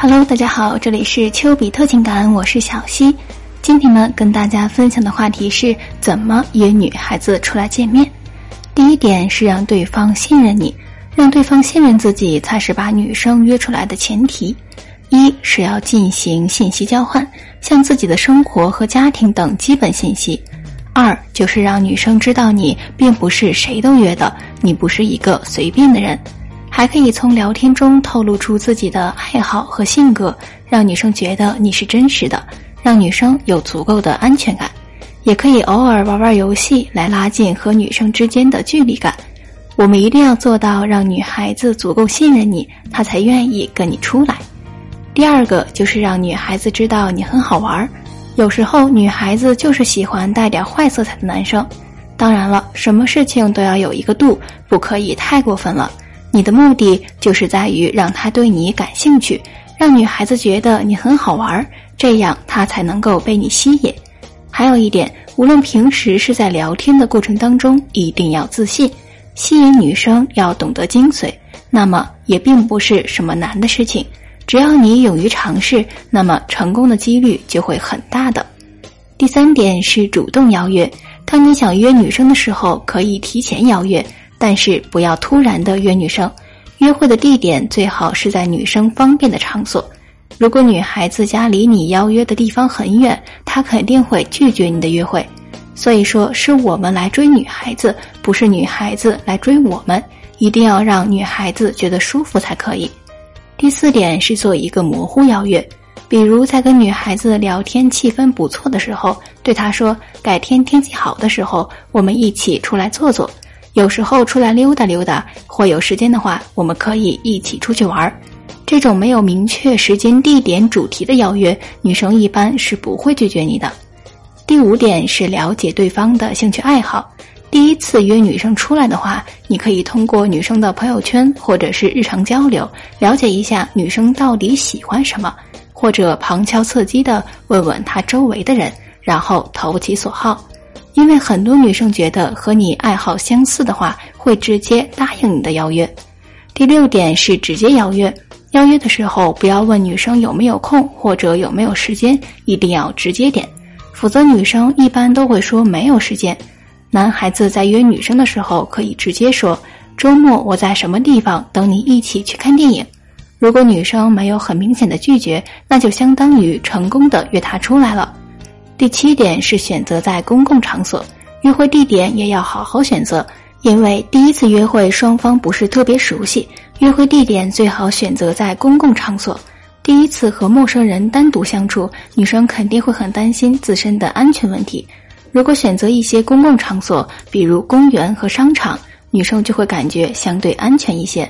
Hello，大家好，这里是丘比特情感，我是小溪。今天呢，跟大家分享的话题是怎么约女孩子出来见面。第一点是让对方信任你，让对方信任自己才是把女生约出来的前提。一是要进行信息交换，像自己的生活和家庭等基本信息。二就是让女生知道你并不是谁都约的，你不是一个随便的人。还可以从聊天中透露出自己的爱好和性格，让女生觉得你是真实的，让女生有足够的安全感。也可以偶尔玩玩游戏来拉近和女生之间的距离感。我们一定要做到让女孩子足够信任你，她才愿意跟你出来。第二个就是让女孩子知道你很好玩。有时候女孩子就是喜欢带点坏色彩的男生。当然了，什么事情都要有一个度，不可以太过分了。你的目的就是在于让他对你感兴趣，让女孩子觉得你很好玩，这样他才能够被你吸引。还有一点，无论平时是在聊天的过程当中，一定要自信。吸引女生要懂得精髓，那么也并不是什么难的事情。只要你勇于尝试，那么成功的几率就会很大的。第三点是主动邀约，当你想约女生的时候，可以提前邀约。但是不要突然的约女生，约会的地点最好是在女生方便的场所。如果女孩子家离你邀约的地方很远，她肯定会拒绝你的约会。所以说，是我们来追女孩子，不是女孩子来追我们。一定要让女孩子觉得舒服才可以。第四点是做一个模糊邀约，比如在跟女孩子聊天气氛不错的时候，对她说：“改天天气好的时候，我们一起出来坐坐。”有时候出来溜达溜达，或有时间的话，我们可以一起出去玩儿。这种没有明确时间、地点、主题的邀约，女生一般是不会拒绝你的。第五点是了解对方的兴趣爱好。第一次约女生出来的话，你可以通过女生的朋友圈或者是日常交流，了解一下女生到底喜欢什么，或者旁敲侧击的问问她周围的人，然后投其所好。因为很多女生觉得和你爱好相似的话，会直接答应你的邀约。第六点是直接邀约，邀约的时候不要问女生有没有空或者有没有时间，一定要直接点，否则女生一般都会说没有时间。男孩子在约女生的时候可以直接说周末我在什么地方等你一起去看电影。如果女生没有很明显的拒绝，那就相当于成功的约她出来了。第七点是选择在公共场所，约会地点也要好好选择，因为第一次约会双方不是特别熟悉，约会地点最好选择在公共场所。第一次和陌生人单独相处，女生肯定会很担心自身的安全问题。如果选择一些公共场所，比如公园和商场，女生就会感觉相对安全一些。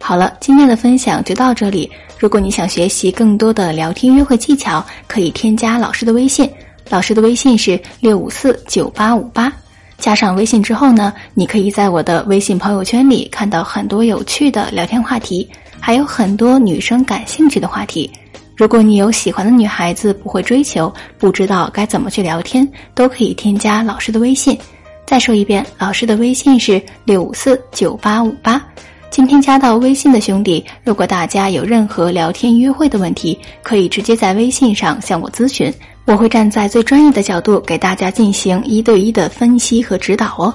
好了，今天的分享就到这里。如果你想学习更多的聊天约会技巧，可以添加老师的微信。老师的微信是六五四九八五八，加上微信之后呢，你可以在我的微信朋友圈里看到很多有趣的聊天话题，还有很多女生感兴趣的话题。如果你有喜欢的女孩子不会追求，不知道该怎么去聊天，都可以添加老师的微信。再说一遍，老师的微信是六五四九八五八。今天加到微信的兄弟，如果大家有任何聊天约会的问题，可以直接在微信上向我咨询。我会站在最专业的角度给大家进行一对一的分析和指导哦。